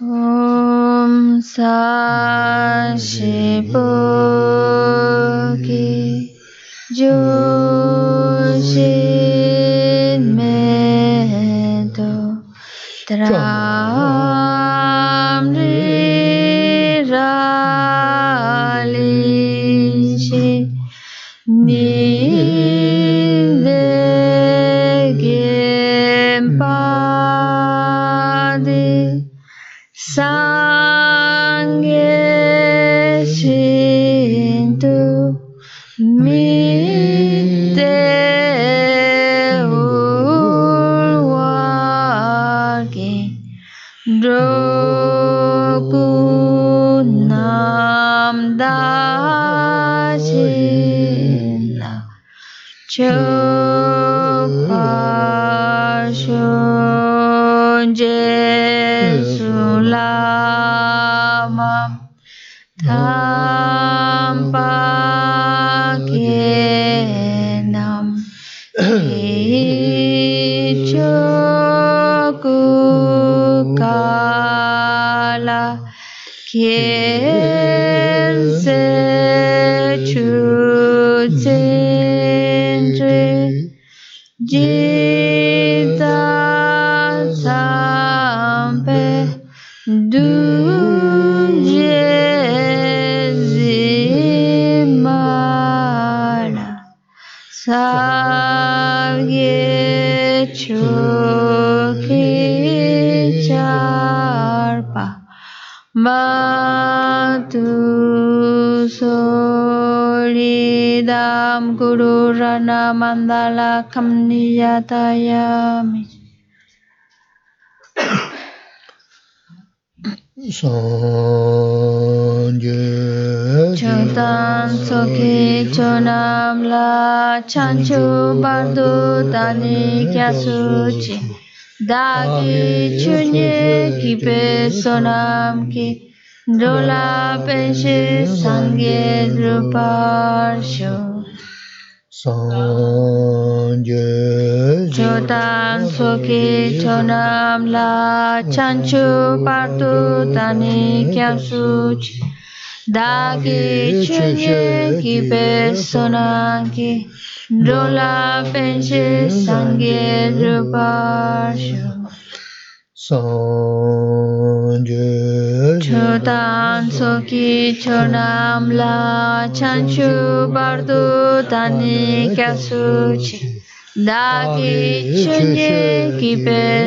Om Sa Shi Po Kamniyatayami Sanje Chotan Soki Chonam La Chanchu Bardu Tani Kyasuchi Dagi Chunye Kipe Sonam Ki Dola Penshi Sangye Druparsho Sans Dieu, je t'aime, la chanchu partu tani qu'un such. Dagi chunye ki personangi, dola penche sangye rupasho. Sans Chodan soki chonam la chanchu bardu dani kyasuchi dagi chunye ki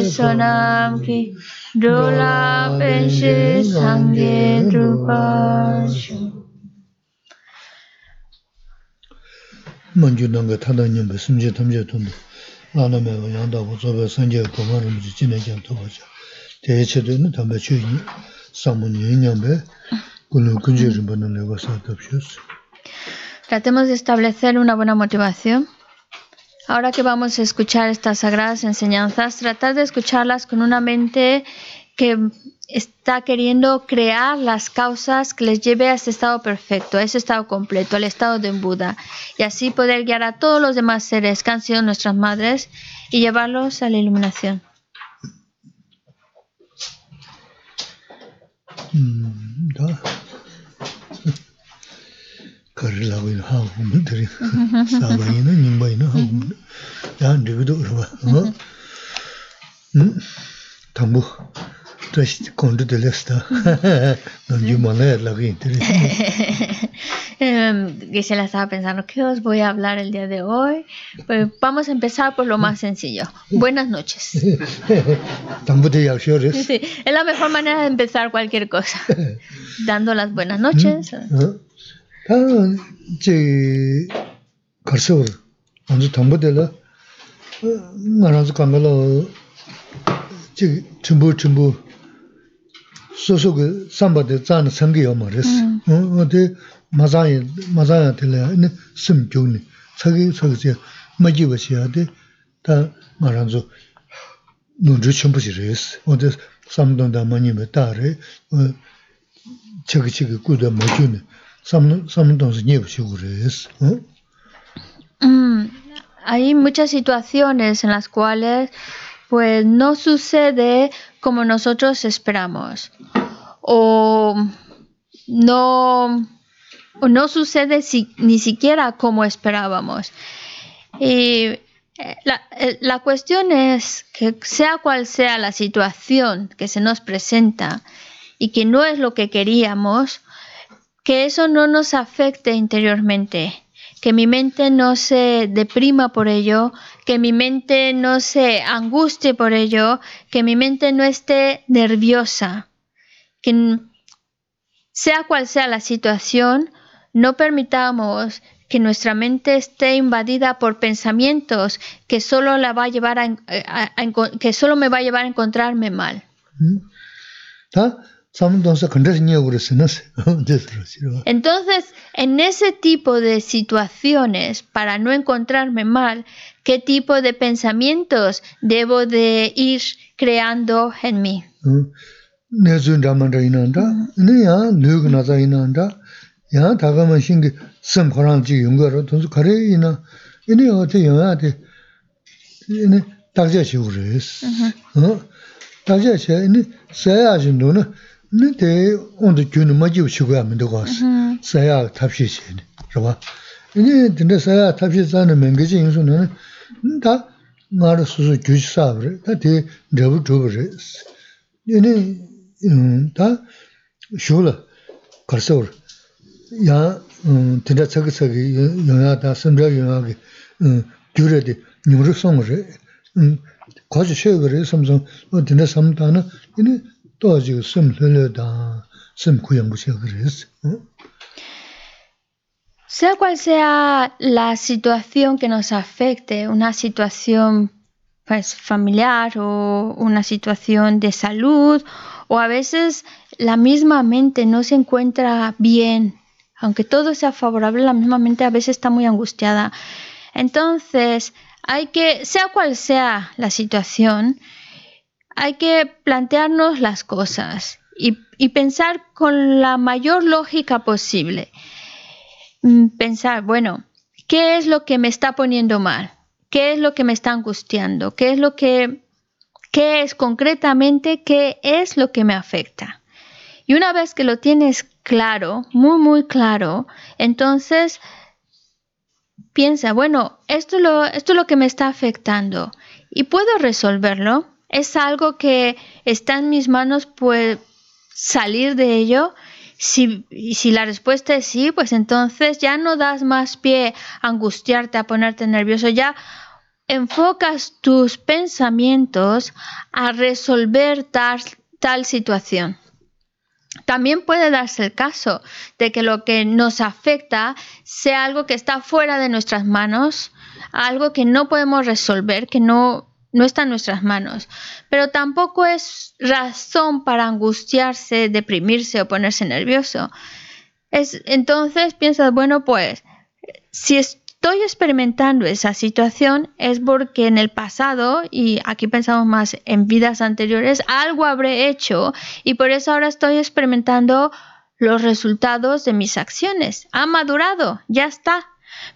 sonam ki Dola penshi sangye drupashu Manju nanga tanda nyingba simje tamje tundu Lana mewa yangda uzoba sanje gomaramzi jine kyan toba ja te chedo ni tamba chu yi samu nyi nyambe kunu kunje rinpa na lewa sa tabshus Tratemos de establecer una buena motivación. Ahora que vamos a escuchar estas sagradas enseñanzas, tratar de escucharlas con una mente que está queriendo crear las causas que les lleve a ese estado perfecto, a ese estado completo, al estado de Buda, y así poder guiar a todos los demás seres que han sido nuestras madres y llevarlos a la iluminación. 다 거리라고 하고 문들이 사바이나 님바이나 하고 야 리그도 그러고 응 담보 delesta nanju malaya laga ina tari Em, Gisela estaba pensando, ¿qué os voy a hablar el día de hoy? Pues vamos a empezar por lo más sencillo. Buenas noches. Sí, es la mejor manera de empezar cualquier cosa. Dando las buenas noches. De ta nga ranzu nu ju chumbu chi res o de samdon da ma ni me ta re chagi chagi ku da ma ju ni sam samdon se ni bu chi gu res Mm, Hay muchas situaciones en las cuales pues no sucede como nosotros esperamos. O no, no sucede ni siquiera como esperábamos. Y eh, la, eh, la, cuestión es que sea cual sea la situación que se nos presenta y que no es lo que queríamos, que eso no nos afecte interiormente, que mi mente no se deprima por ello, que mi mente no se angustie por ello, que mi mente no esté nerviosa, que sea cual sea la situación, no permitamos que nuestra mente esté invadida por pensamientos que solo la va a llevar a, a, a, que solo me va a llevar a encontrarme mal. Entonces, en ese tipo de situaciones, para no encontrarme mal, ¿qué tipo de pensamientos debo de ir creando en mí? na, 다 말을 수수 규지사브레 다 뒤에 저부 저부레 얘네 음다 쇼라. 거서 야 진짜 저기 저기 영화다 심지어 영화기 규레디 님으로 송으레 음 거기 쉐그레 삼성 어디나 삼다는 얘네 또 아직 숨 흘려다 숨 구형 무시 그랬어. 응? Sea cual sea la situación que nos afecte, una situación pues, familiar o una situación de salud, o a veces la misma mente no se encuentra bien aunque todo sea favorable, la misma mente a veces está muy angustiada. Entonces, hay que, sea cual sea la situación, hay que plantearnos las cosas y, y pensar con la mayor lógica posible. Mm, pensar, bueno, ¿qué es lo que me está poniendo mal? ¿Qué es lo que me está angustiando? ¿Qué es lo que, qué es concretamente, qué es lo que me afecta? Y una vez que lo tienes claro, muy, muy claro, entonces piensa, bueno, esto es, lo, esto es lo que me está afectando y puedo resolverlo. Es algo que está en mis manos, pues salir de ello. Si, si la respuesta es sí, pues entonces ya no das más pie a angustiarte, a ponerte nervioso, ya enfocas tus pensamientos a resolver tal, tal situación. También puede darse el caso de que lo que nos afecta sea algo que está fuera de nuestras manos, algo que no podemos resolver, que no, no está en nuestras manos. Pero tampoco es razón para angustiarse, deprimirse o ponerse nervioso. Es, entonces piensas, bueno, pues si es, estoy experimentando esa situación es porque en el pasado, y aquí pensamos más en vidas anteriores, algo habré hecho y por eso ahora estoy experimentando los resultados de mis acciones. Ha madurado, ya está.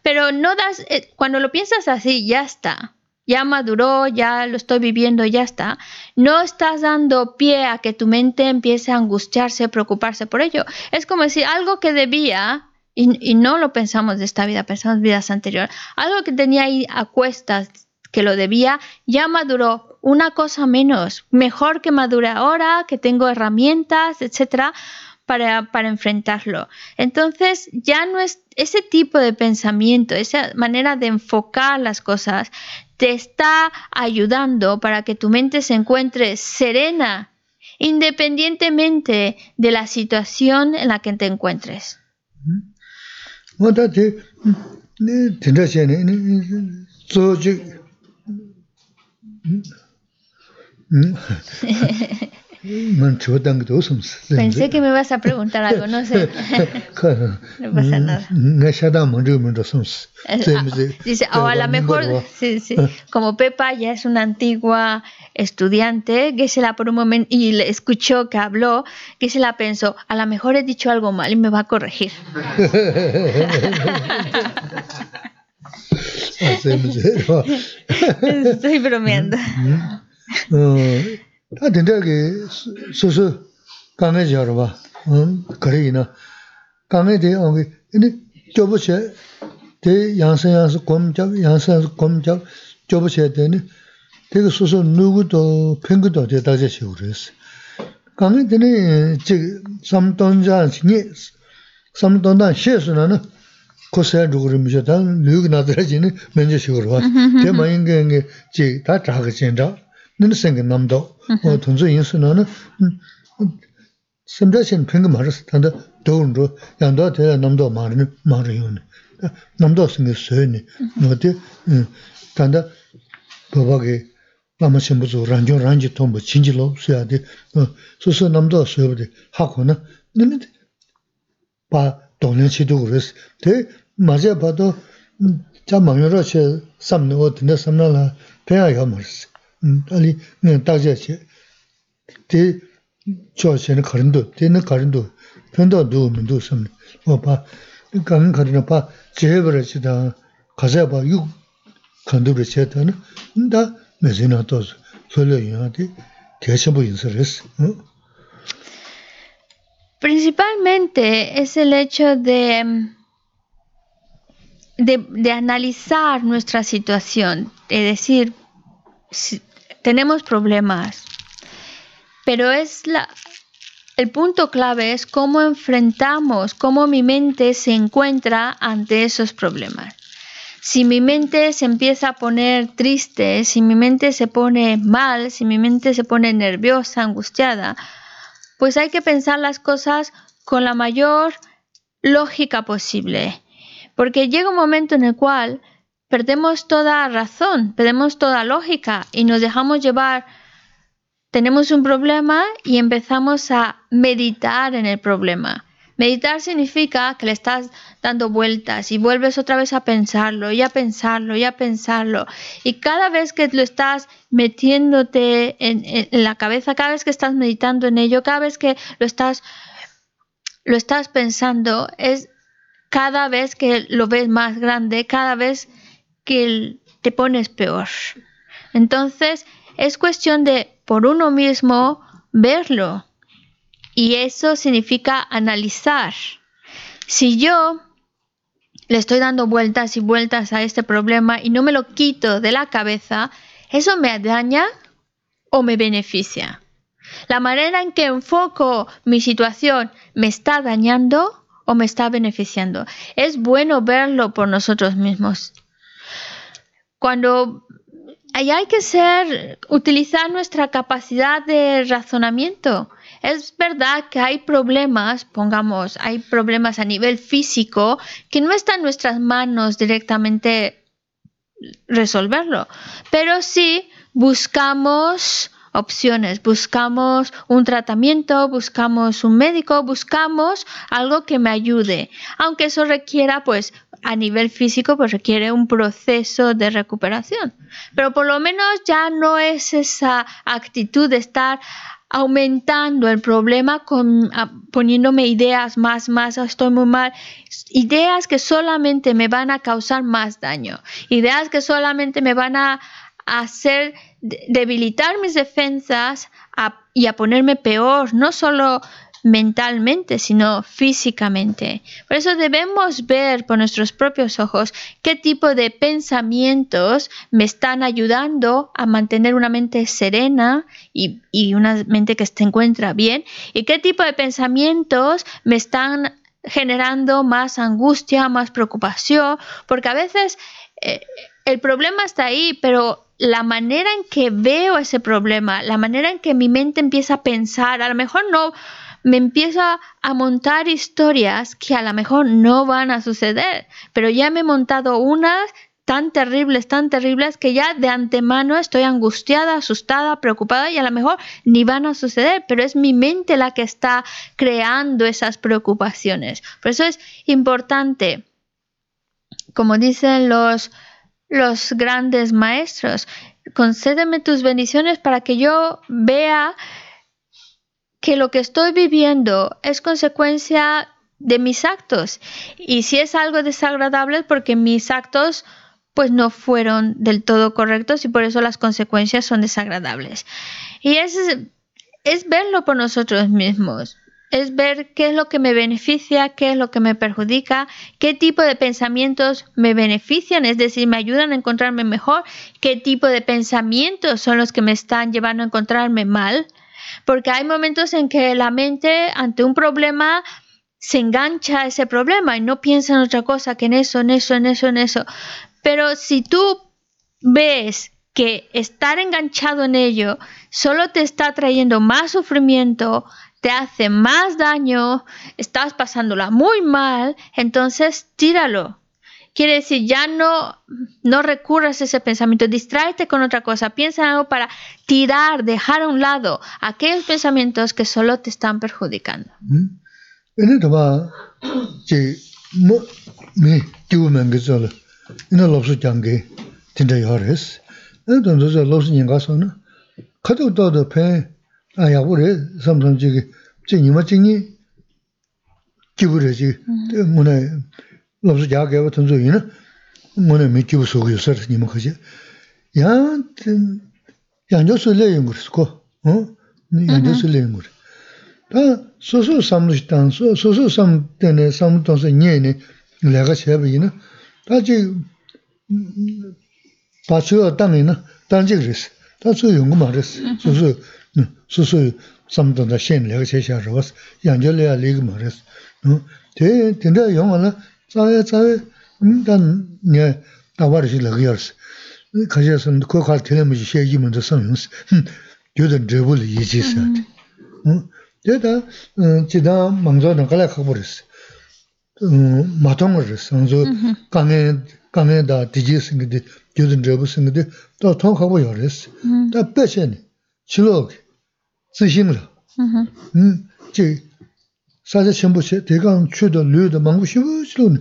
Pero no das, eh, cuando lo piensas así, ya está. Ya maduró, ya lo estoy viviendo, ya está. No estás dando pie a que tu mente empiece a angustiarse, preocuparse por ello. Es como si algo que debía y, y, no lo pensamos de esta vida, pensamos vidas anteriores. Algo que tenía ahí a cuestas, que lo debía, ya maduró. Una cosa menos, mejor que madure ahora, que tengo herramientas, etcétera, para, para enfrentarlo. Entonces, ya no es ese tipo de pensamiento, esa manera de enfocar las cosas, te está ayudando para que tu mente se encuentre serena, independientemente de la situación en la que te encuentres. Pensé que me ibas a preguntar algo, no sé. no pasa nada. Dice, o a lo mejor, sí, sí, como Pepa ya es una antigua estudiante, que se la por un momento, y le escuchó que habló, que se la pensó, a lo mejor he dicho algo mal y me va a corregir. Estoy bromeando. 다 된다게 소소 강에 저러 봐. 음 그래이나 강에 대해 어기 근데 저부셔 대 양선양서 검잡 양선양서 검잡 저부셔야 되는 되게 소소 누구도 팽구도 대다제 시우레스. 강에 되네 즉 삼돈자 신이 삼돈다 셰스나는 코세 누구름이죠. 다 누구 나더지는 면제 시우로 봐. 대마인게 지 다 자가 진짜 nini sengi namdo, tunzu yinsu nana, semda shen pingi maris, tanda dogun dogunru, yandaa tela namdo marini, mari yoni. Namdo sengi suyoni, nodi, tanda babagi lama shenbuzu ranjo ranji tombo chinji lo suyadi, susu namdo suyabdi, hako na, nini pa chi dugu resi, te mazaya bado, cha mangyo ra che samni o, tinda samna la, peya ya. Dagja che, te cho che na karindu, te na karindu, pendo du mindu samni, o pa, kangan karina pa, che bara che ta, kasa pa yu kandu bara che ta na, da mezi na tozu, solo yu te, te chenpo yinsa res. Principalmente es el hecho de, de, de analizar nuestra situación, de decir, tenemos problemas, pero es la, el punto clave es cómo enfrentamos, cómo mi mente se encuentra ante esos problemas. Si mi mente se empieza a poner triste, si mi mente se pone mal, si mi mente se pone nerviosa, angustiada, pues hay que pensar las cosas con la mayor lógica posible. Porque llega un momento en el cual perdemos toda razón, perdemos toda lógica y nos dejamos llevar. Tenemos un problema y empezamos a meditar en el problema. Meditar significa que le estás dando vueltas y vuelves otra vez a pensarlo y a pensarlo y a pensarlo. Y cada vez que lo estás metiéndote en, en, la cabeza, cada vez que estás meditando en ello, cada vez que lo estás, lo estás pensando, es cada vez que lo ves más grande, cada vez que te pones peor. Entonces, es cuestión de por uno mismo verlo. Y eso significa analizar. Si yo le estoy dando vueltas y vueltas a este problema y no me lo quito de la cabeza, ¿eso me daña o me beneficia? La manera en que enfoco mi situación me está dañando o me está beneficiando. Es bueno verlo por nosotros mismos cuando hay que ser, utilizar nuestra capacidad de razonamiento. Es verdad que hay problemas, pongamos, hay problemas a nivel físico que no está en nuestras manos directamente resolverlo, pero sí buscamos opciones, buscamos un tratamiento, buscamos un médico, buscamos algo que me ayude, aunque eso requiera pues a nivel físico pues requiere un proceso de recuperación. Pero por lo menos ya no es esa actitud de estar aumentando el problema con poniéndome ideas más más estoy muy mal ideas que solamente me van a causar más daño. Ideas que solamente me van a hacer debilitar mis defensas y a ponerme peor. No solo mentalmente, sino físicamente. Por eso debemos ver por nuestros propios ojos qué tipo de pensamientos me están ayudando a mantener una mente serena y, una mente que se encuentra bien y qué tipo de pensamientos me están generando más angustia, más preocupación, porque a veces eh, el problema está ahí, pero la manera en que veo ese problema, la manera en que mi mente empieza a pensar, a lo mejor no me empiezo a montar historias que a lo mejor no van a suceder, pero ya me he montado unas tan terribles, tan terribles que ya de antemano estoy angustiada, asustada, preocupada y a lo mejor ni van a suceder, pero es mi mente la que está creando esas preocupaciones. Por eso es importante, como dicen los, los grandes maestros, concédeme tus bendiciones para que yo vea que lo que estoy viviendo es consecuencia de mis actos. Y si es algo desagradable es porque mis actos pues no fueron del todo correctos y por eso las consecuencias son desagradables. Y es, es verlo por nosotros mismos es ver qué es lo que me beneficia, qué es lo que me perjudica, qué tipo de pensamientos me benefician, es decir, me ayudan a encontrarme mejor, qué tipo de pensamientos son los que me están llevando a encontrarme mal, porque hay momentos en que la mente ante un problema se engancha a ese problema y no piensa en otra cosa que en eso, en eso, en eso, en eso. Pero si tú ves que estar enganchado en ello solo te está trayendo más sufrimiento, te hace más daño, estás pasándola muy mal, entonces tíralo. Quiere decir, ya no, no recurras a ese pensamiento, distráete con otra cosa, piensa en algo para tirar, dejar a un lado aquellos pensamientos que solo te están perjudicando. āyā lopsu jaa gaiwa tunzu ina, mwana mi kibu sugu yusar nima kaji. Yaan, yanjo su le yungur suko, yanjo su le yungur. Ta susu samlu shitan, susu sam tene, samlu tonsa nye ne, laga chebi ina, ta chi pachiyo tang ina, tanjik resi, ta su yungu ma resi, susu, susu samlu tonsa shen laga che shaa rawas, yanjo le ya legi ma resi. Te, tenda yunga la, sam tēne, samlu tāng sā nyē nē, lē gā chē bā yī na, tā chī, tā chū yā tāng yī na, tāng chī rē sī, tā sū yung gu mā rē sī, sū sū, 수수 삼던다 신뢰가 제시하러 왔어. 양절이야 리그 말했어. 어? 대 근데 영어는 자야 자야 음단 네 나와르시 러기어스. 가셔서 그걸 들으면 이제 얘기면 더 성용스. 교든 저불 이지서. 응? 제가 어 지다 망조는 갈아 가 버렸어. 음 마통을 했어. 강에 강에다 디지스인데 교든 저불스인데 또 통하고 열었어. 다 빼셔네. 실로 zixing la. Chi saja chenpo che, degang chu da lu da mangpo shivu shilu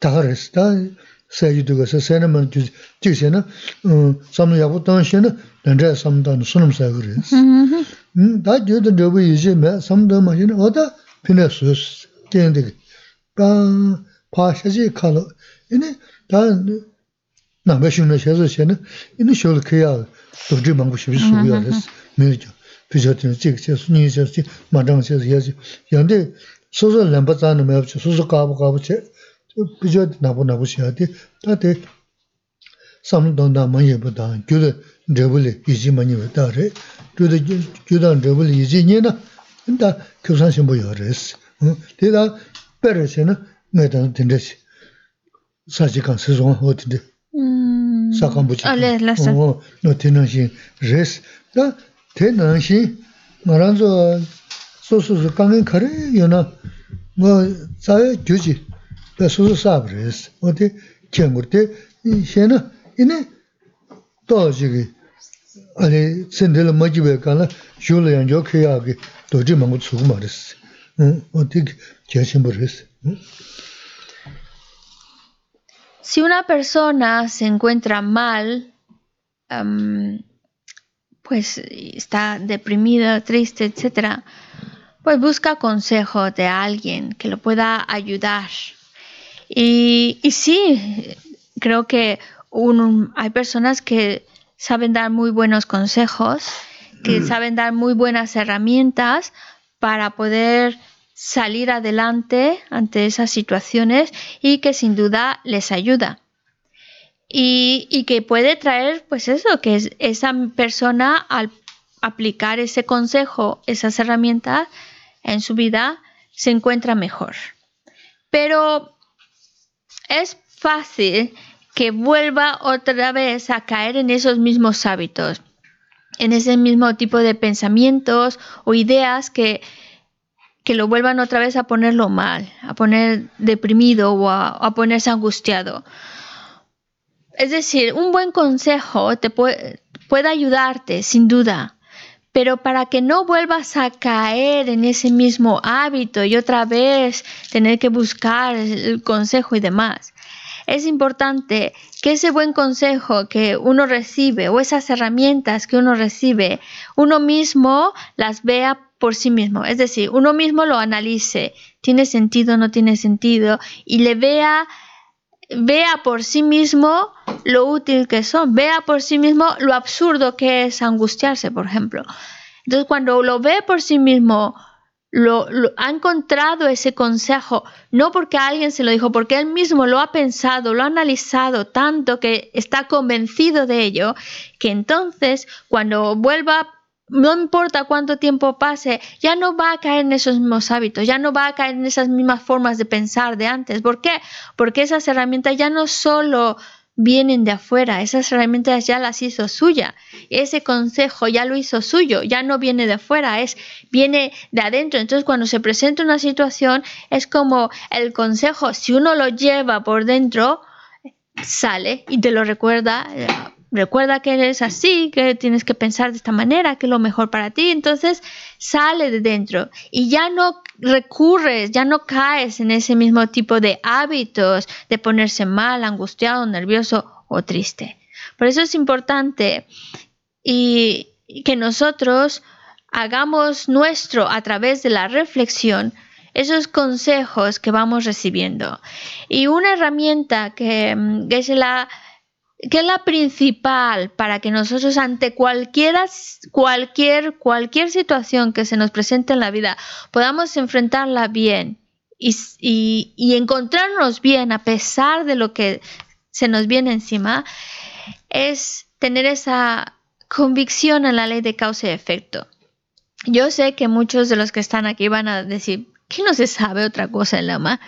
다가르스 다. 세유도가서 세나만 뒤세나? 음 삼노 야고 당시에는 던자 삼단 수놈 사그레스 음다 저도 저거 이제 매 삼도 마시는 어다 피네스스. 된데 다 파샤지 칼로. 이니 다 나베슈나 샤즈시에는 이니 쇼를 해야 도지 망고 싶을 수고야 됐어. 메죠 비저트는 찍지 순이 저지 마당 저지. 연데 소소 램바자는 매없지. 소소 가고 가고 제 비저 나고 나고 시야디 다데 삼동다 마예보다 교대 저블 이지 많이 왔다래 교대 교단 저블 이지 녀나 근데 교산 신부 열었어 응 대다 빼르세는 내다 된듯이 사지간 세종 어디데 음 사간부지 알레 라사 어 너티나시 레스 다 테나시 말한서 소소소 강은 거래 요나 뭐 자유 교지 Si una persona se encuentra mal, um, pues está deprimido, triste, etcétera, pues busca consejo de alguien que lo pueda ayudar. Y, y sí, creo que hay personas que saben dar muy buenos consejos, que mm. saben dar muy buenas herramientas para poder salir adelante ante esas situaciones y que sin duda les ayuda y, que puede traer, pues eso, que esa persona al aplicar ese consejo, esas herramientas en su vida, se encuentra mejor. Pero es fácil que vuelva otra vez a caer en esos mismos hábitos, en ese mismo tipo de pensamientos o ideas que, que lo vuelvan otra vez a ponerlo mal, a poner deprimido o a ponerse angustiado. Es decir, un buen consejo te puede, puede ayudarte, sin duda. Pero para que no vuelvas a caer en ese mismo hábito y otra vez tener que buscar el consejo y demás, es importante que ese buen consejo que uno recibe o esas herramientas que uno recibe, uno mismo las vea por sí mismo. Es decir, uno mismo lo analice, tiene sentido, no tiene sentido, y le vea, vea por sí mismo lo útil que son, vea por sí mismo lo absurdo que es angustiarse, por ejemplo. Entonces, cuando lo ve por sí mismo, lo, ha encontrado ese consejo, no porque alguien se lo dijo, porque él mismo lo ha pensado, lo ha analizado tanto que está convencido de ello, que entonces cuando vuelva no importa cuánto tiempo pase, ya no va a caer en esos mismos hábitos, ya no va a caer en esas mismas formas de pensar de antes. ¿Por qué? Porque esas herramientas ya no solo vienen de afuera, esas herramientas ya las hizo suya, ese consejo ya lo hizo suyo, ya no viene de afuera, es viene de adentro. Entonces, cuando se presenta una situación, es como el consejo, si uno lo lleva por dentro, sale y te lo recuerda recuerda que eres así, que tienes que pensar de esta manera, que es lo mejor para ti. Entonces sale de dentro y ya no recurres, ya no caes en ese mismo tipo de hábitos de ponerse mal, angustiado, nervioso o triste. Por eso es importante y que nosotros hagamos nuestro a través de la reflexión esos consejos que vamos recibiendo. Y una herramienta que, que es la ¿Qué principal para que nosotros ante cualquiera, cualquier, cualquier situación que se nos presente en la vida podamos enfrentarla bien y, y, encontrarnos bien a pesar de lo que se nos viene encima? Es tener esa convicción en la ley de causa y efecto. Yo sé que muchos de los que están aquí van a decir, que no se sabe otra cosa en la?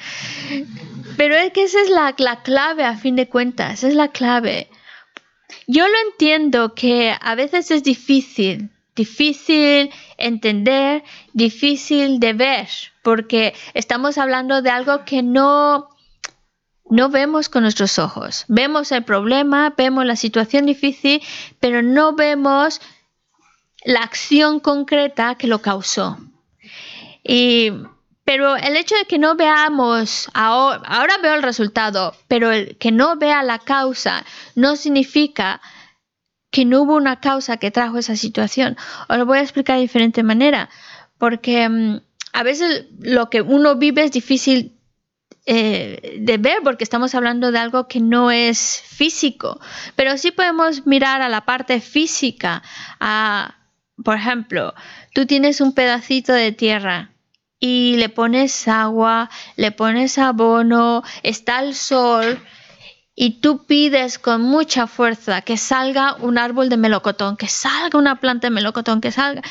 Pero es que esa es la, clave a fin de cuentas, es la clave. Yo lo entiendo que a veces es difícil, difícil entender, difícil de ver, porque estamos hablando de algo que no, no vemos con nuestros ojos. Vemos el problema, vemos la situación difícil, pero no vemos la acción concreta que lo causó. Y pero el hecho de que no veamos, ahora, veo el resultado, pero el que no vea la causa no significa que no hubo una causa que trajo esa situación. Os lo voy a explicar de diferente manera, porque mm, a veces lo que uno vive es difícil eh, de ver porque estamos hablando de algo que no es físico, pero sí podemos mirar a la parte física. A, por ejemplo, tú tienes un pedacito de tierra y le pones agua, le pones abono, está el sol y tú pides con mucha fuerza que salga un árbol de melocotón, que salga una planta de melocotón, que salga.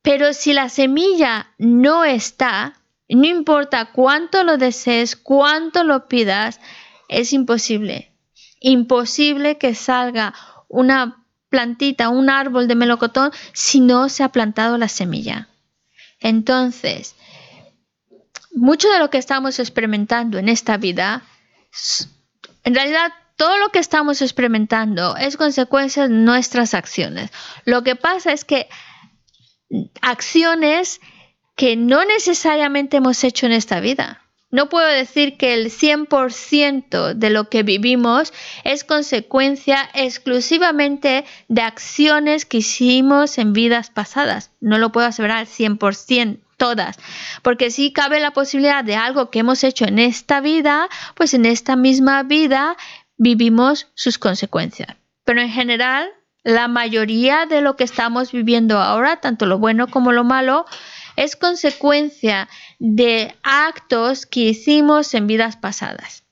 Pero si la semilla no está, no importa cuánto lo desees, cuánto lo pidas, es imposible. Imposible que salga una plantita, un árbol de melocotón si no se ha plantado la semilla. Entonces, mucho de lo que estamos experimentando en esta vida, en realidad todo lo que estamos experimentando es consecuencia de nuestras acciones. Lo que pasa es que acciones que no necesariamente hemos hecho en esta vida. No puedo decir que el 100% de lo que vivimos es consecuencia exclusivamente de acciones que hicimos en vidas pasadas. No lo puedo aseverar al 100% todas, porque si cabe la posibilidad de algo que hemos hecho en esta vida, pues en esta misma vida vivimos sus consecuencias. Pero en general, la mayoría de lo que estamos viviendo ahora, tanto lo bueno como lo malo, es consecuencia de actos que hicimos en vidas pasadas.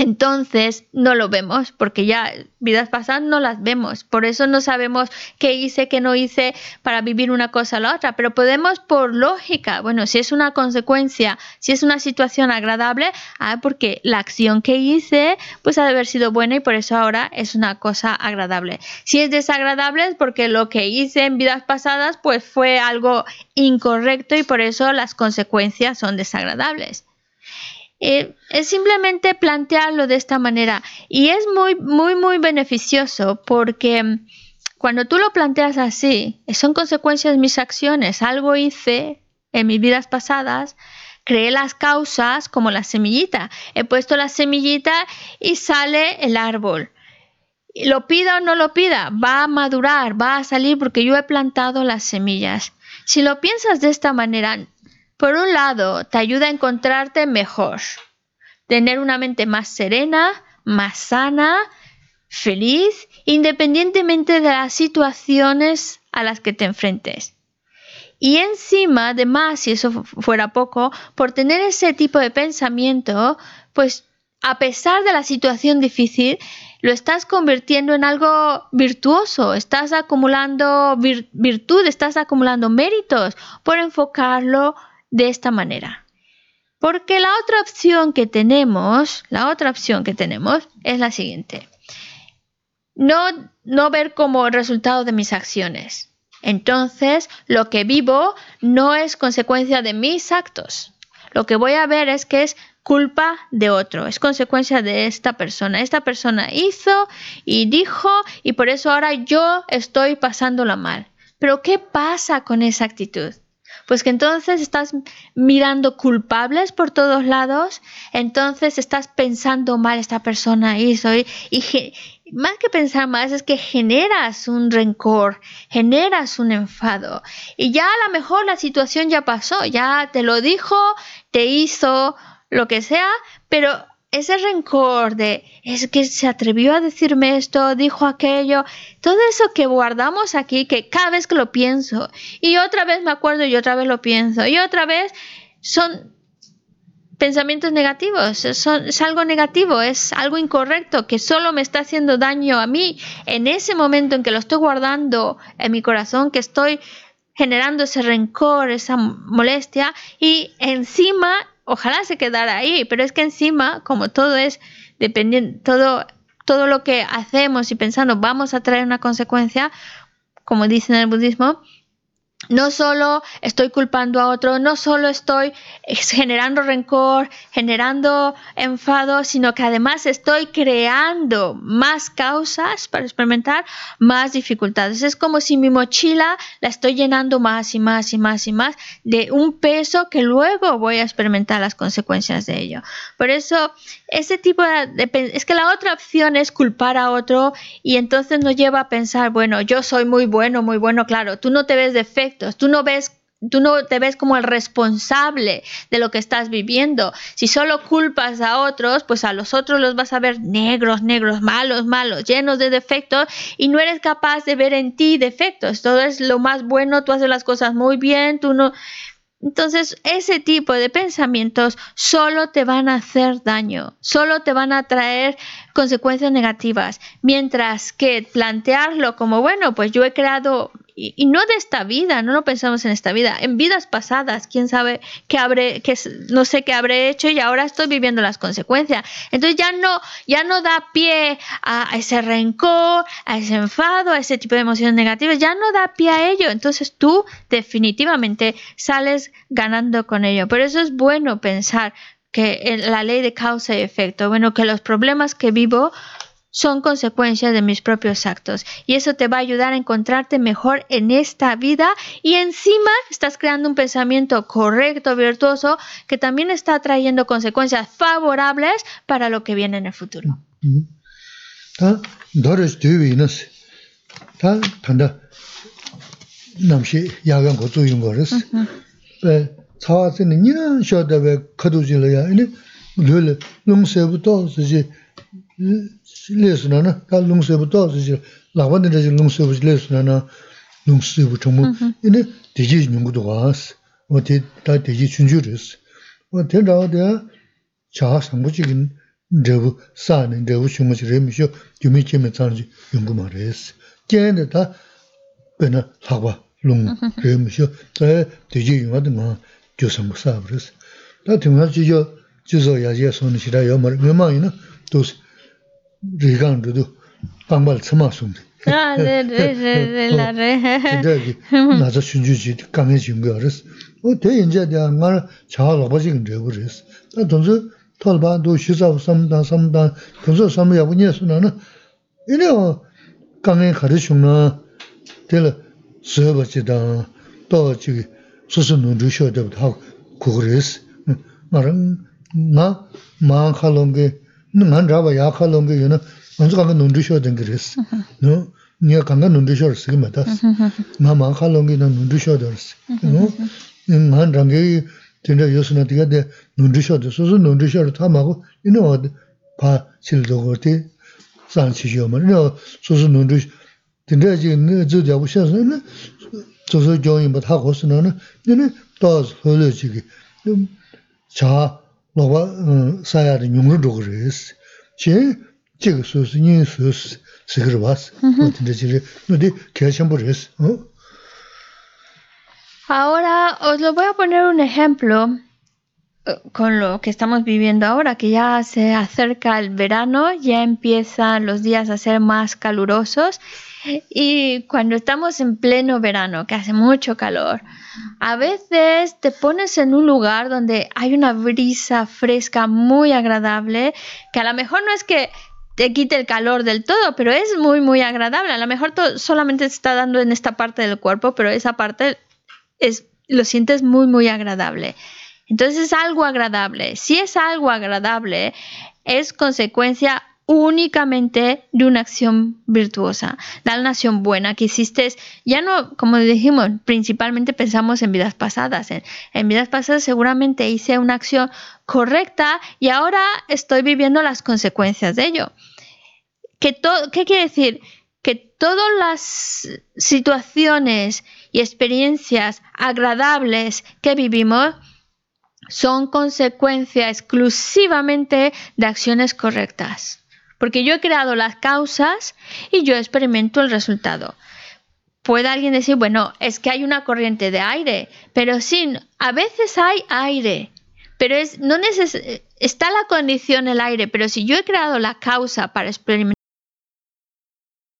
Entonces no lo vemos porque ya vidas pasadas no las vemos. Por eso no sabemos qué hice, qué no hice para vivir una cosa o la otra. Pero podemos por lógica, bueno, si es una consecuencia, si es una situación agradable, ah, porque la acción que hice pues ha de haber sido buena y por eso ahora es una cosa agradable. Si es desagradable es porque lo que hice en vidas pasadas pues fue algo incorrecto y por eso las consecuencias son desagradables. Eh, es simplemente plantearlo de esta manera y es muy, muy, muy beneficioso porque mm, cuando tú lo planteas así, son consecuencias de mis acciones, algo hice en mis vidas pasadas, creé las causas como la semillita, he puesto la semillita y sale el árbol. Lo pida o no lo pida, va a madurar, va a salir porque yo he plantado las semillas. Si lo piensas de esta manera, por un lado, te ayuda a encontrarte mejor, tener una mente más serena, más sana, feliz, independientemente de las situaciones a las que te enfrentes. Y encima, además, si eso fuera poco, por tener ese tipo de pensamiento, pues a pesar de la situación difícil, lo estás convirtiendo en algo virtuoso, estás acumulando virtud, estás acumulando méritos por enfocarlo de esta manera. Porque la otra opción que tenemos, la otra opción que tenemos es la siguiente. No, no ver como resultado de mis acciones. Entonces, lo que vivo no es consecuencia de mis actos. Lo que voy a ver es que es culpa de otro, es consecuencia de esta persona. Esta persona hizo y dijo y por eso ahora yo estoy pasándola mal. Pero ¿qué pasa con esa actitud? Pues que entonces estás mirando culpables por todos lados, entonces estás pensando mal, esta persona hizo y, más que pensar más es que generas un rencor, generas un enfado. Y ya a lo mejor la situación ya pasó, ya te lo dijo, te hizo lo que sea, pero ese rencor de es que se atrevió a decirme esto, dijo aquello, todo eso que guardamos aquí, que cada vez que lo pienso y otra vez me acuerdo y otra vez lo pienso y otra vez son pensamientos negativos, es algo negativo, es algo incorrecto que solo me está haciendo daño a mí en ese momento en que lo estoy guardando en mi corazón, que estoy generando ese rencor, esa molestia y encima ojalá se quedara ahí, pero es que encima, como todo es dependiendo, todo, todo lo que hacemos y pensando vamos a traer una consecuencia, como dicen en el budismo, no solo estoy culpando a otro, no solo estoy generando rencor, generando enfado, sino que además estoy creando más causas para experimentar más dificultades. Es como si mi mochila la estoy llenando más y más y más y más de un peso que luego voy a experimentar las consecuencias de ello. Por eso, ese tipo de... Es que la otra opción es culpar a otro y entonces nos lleva a pensar, bueno, yo soy muy bueno, muy bueno, claro, tú no te ves defecto Tú no ves Tú no te ves como el responsable de lo que estás viviendo. Si solo culpas a otros, pues a los otros los vas a ver negros, negros, malos, malos, llenos de defectos y no eres capaz de ver en ti defectos. Todo es lo más bueno, tú haces las cosas muy bien, tú no. Entonces, ese tipo de pensamientos solo te van a hacer daño, solo te van a traer consecuencias negativas, mientras que plantearlo como, bueno, pues yo he creado y, no de esta vida, no lo pensamos en esta vida, en vidas pasadas, quién sabe qué habré, qué, no sé qué habré hecho y ahora estoy viviendo las consecuencias. Entonces ya no, ya no da pie a, ese rencor, a ese enfado, a ese tipo de emociones negativas, ya no da pie a ello. Entonces tú definitivamente sales ganando con ello. Por eso es bueno pensar que la ley de causa y efecto, bueno, que los problemas que vivo son consecuencias de mis propios actos. Y eso te va a ayudar a encontrarte mejor en esta vida. Y encima estás creando un pensamiento correcto, virtuoso, que también está trayendo consecuencias favorables para lo que viene en el futuro. 레스나나 다 룽세부터 이제 라반데 이제 룽세부 레스나나 룽세부 좀 이네 되지 능구도 와스 어디 다 되지 준주르스 어 된다데 자 상부적인 저부 사는 저부 shum지 레미쇼 주미치메 찬지 연구 말했어 걔네 다 베나 하고 룽 레미쇼 저 되지 용하든 뭐 교선 못 사버렸어 다 등하지 저 주소 야지에 손이 시라 요말 몇만이나 또 rīgāng rīdū bāngbāl tsima sūngdi. Rā, rī, rī, rī, rī, lā, rī. Tindā kī nāca shūnchū chī kāngi chīngi wā rīs. O tē yīnchā tī ngā rā chā lāpa chī kī rīgu rīs. Tā tōnsu tolba do shiza samda samda kunzo samu yabu nye su na na ine o kange khari shung na tila suyo bachi da to chigi susu nundu shio debu ta kukuris mara nga maa kha longi nga ngan rāba yākha lōngi yu na ngānsu kāngā nōndrī shō dāngi rīs. Nō, niyā kāngā nōndrī shō rīs kī mā tās. Ngā mākha lōngi na nōndrī shō dā rīs. Nō, ngān rāngi tīndā yōsu na tīgā dā nōndrī shō dā. Sōsō nōndrī shō rī tā mā gu, inā wā pā chīl dō gōr tī sāng chī shō mā. Inā wā sōsō nōndrī shō, tīndā jī nā dzū dā gu shā sō na, sōsō gyōng yī mā tā gō sō na na, inā tās hō lō chī kī, chā loba saya de nyungru chiga susu susu sikir tinda chiri kaya Ahora os lo voy a poner un ejemplo eh, con lo que estamos viviendo ahora, que ya se acerca el verano, ya empiezan los días a ser más calurosos y cuando estamos en pleno verano, que hace mucho calor, a veces te pones en un lugar donde hay una brisa fresca muy agradable, que a lo mejor no es que te quite el calor del todo, pero es muy, muy agradable. A lo mejor solamente se está dando en esta parte del cuerpo, pero esa parte es, lo sientes muy, muy agradable. Entonces es algo agradable. Si es algo agradable, es consecuencia únicamente de una acción virtuosa, de una acción buena que hiciste. Ya no, como dijimos, principalmente pensamos en vidas pasadas. En, vidas pasadas seguramente hice una acción correcta y ahora estoy viviendo las consecuencias de ello. ¿Qué quiere decir? Que todas las situaciones y experiencias agradables que vivimos son consecuencia exclusivamente de acciones correctas. Porque yo he creado las causas y yo experimento el resultado. Puede alguien decir, bueno, es que hay una corriente de aire, pero sí, a veces hay aire, pero es, no neces está la condición el aire, pero si yo he creado la causa para experimentar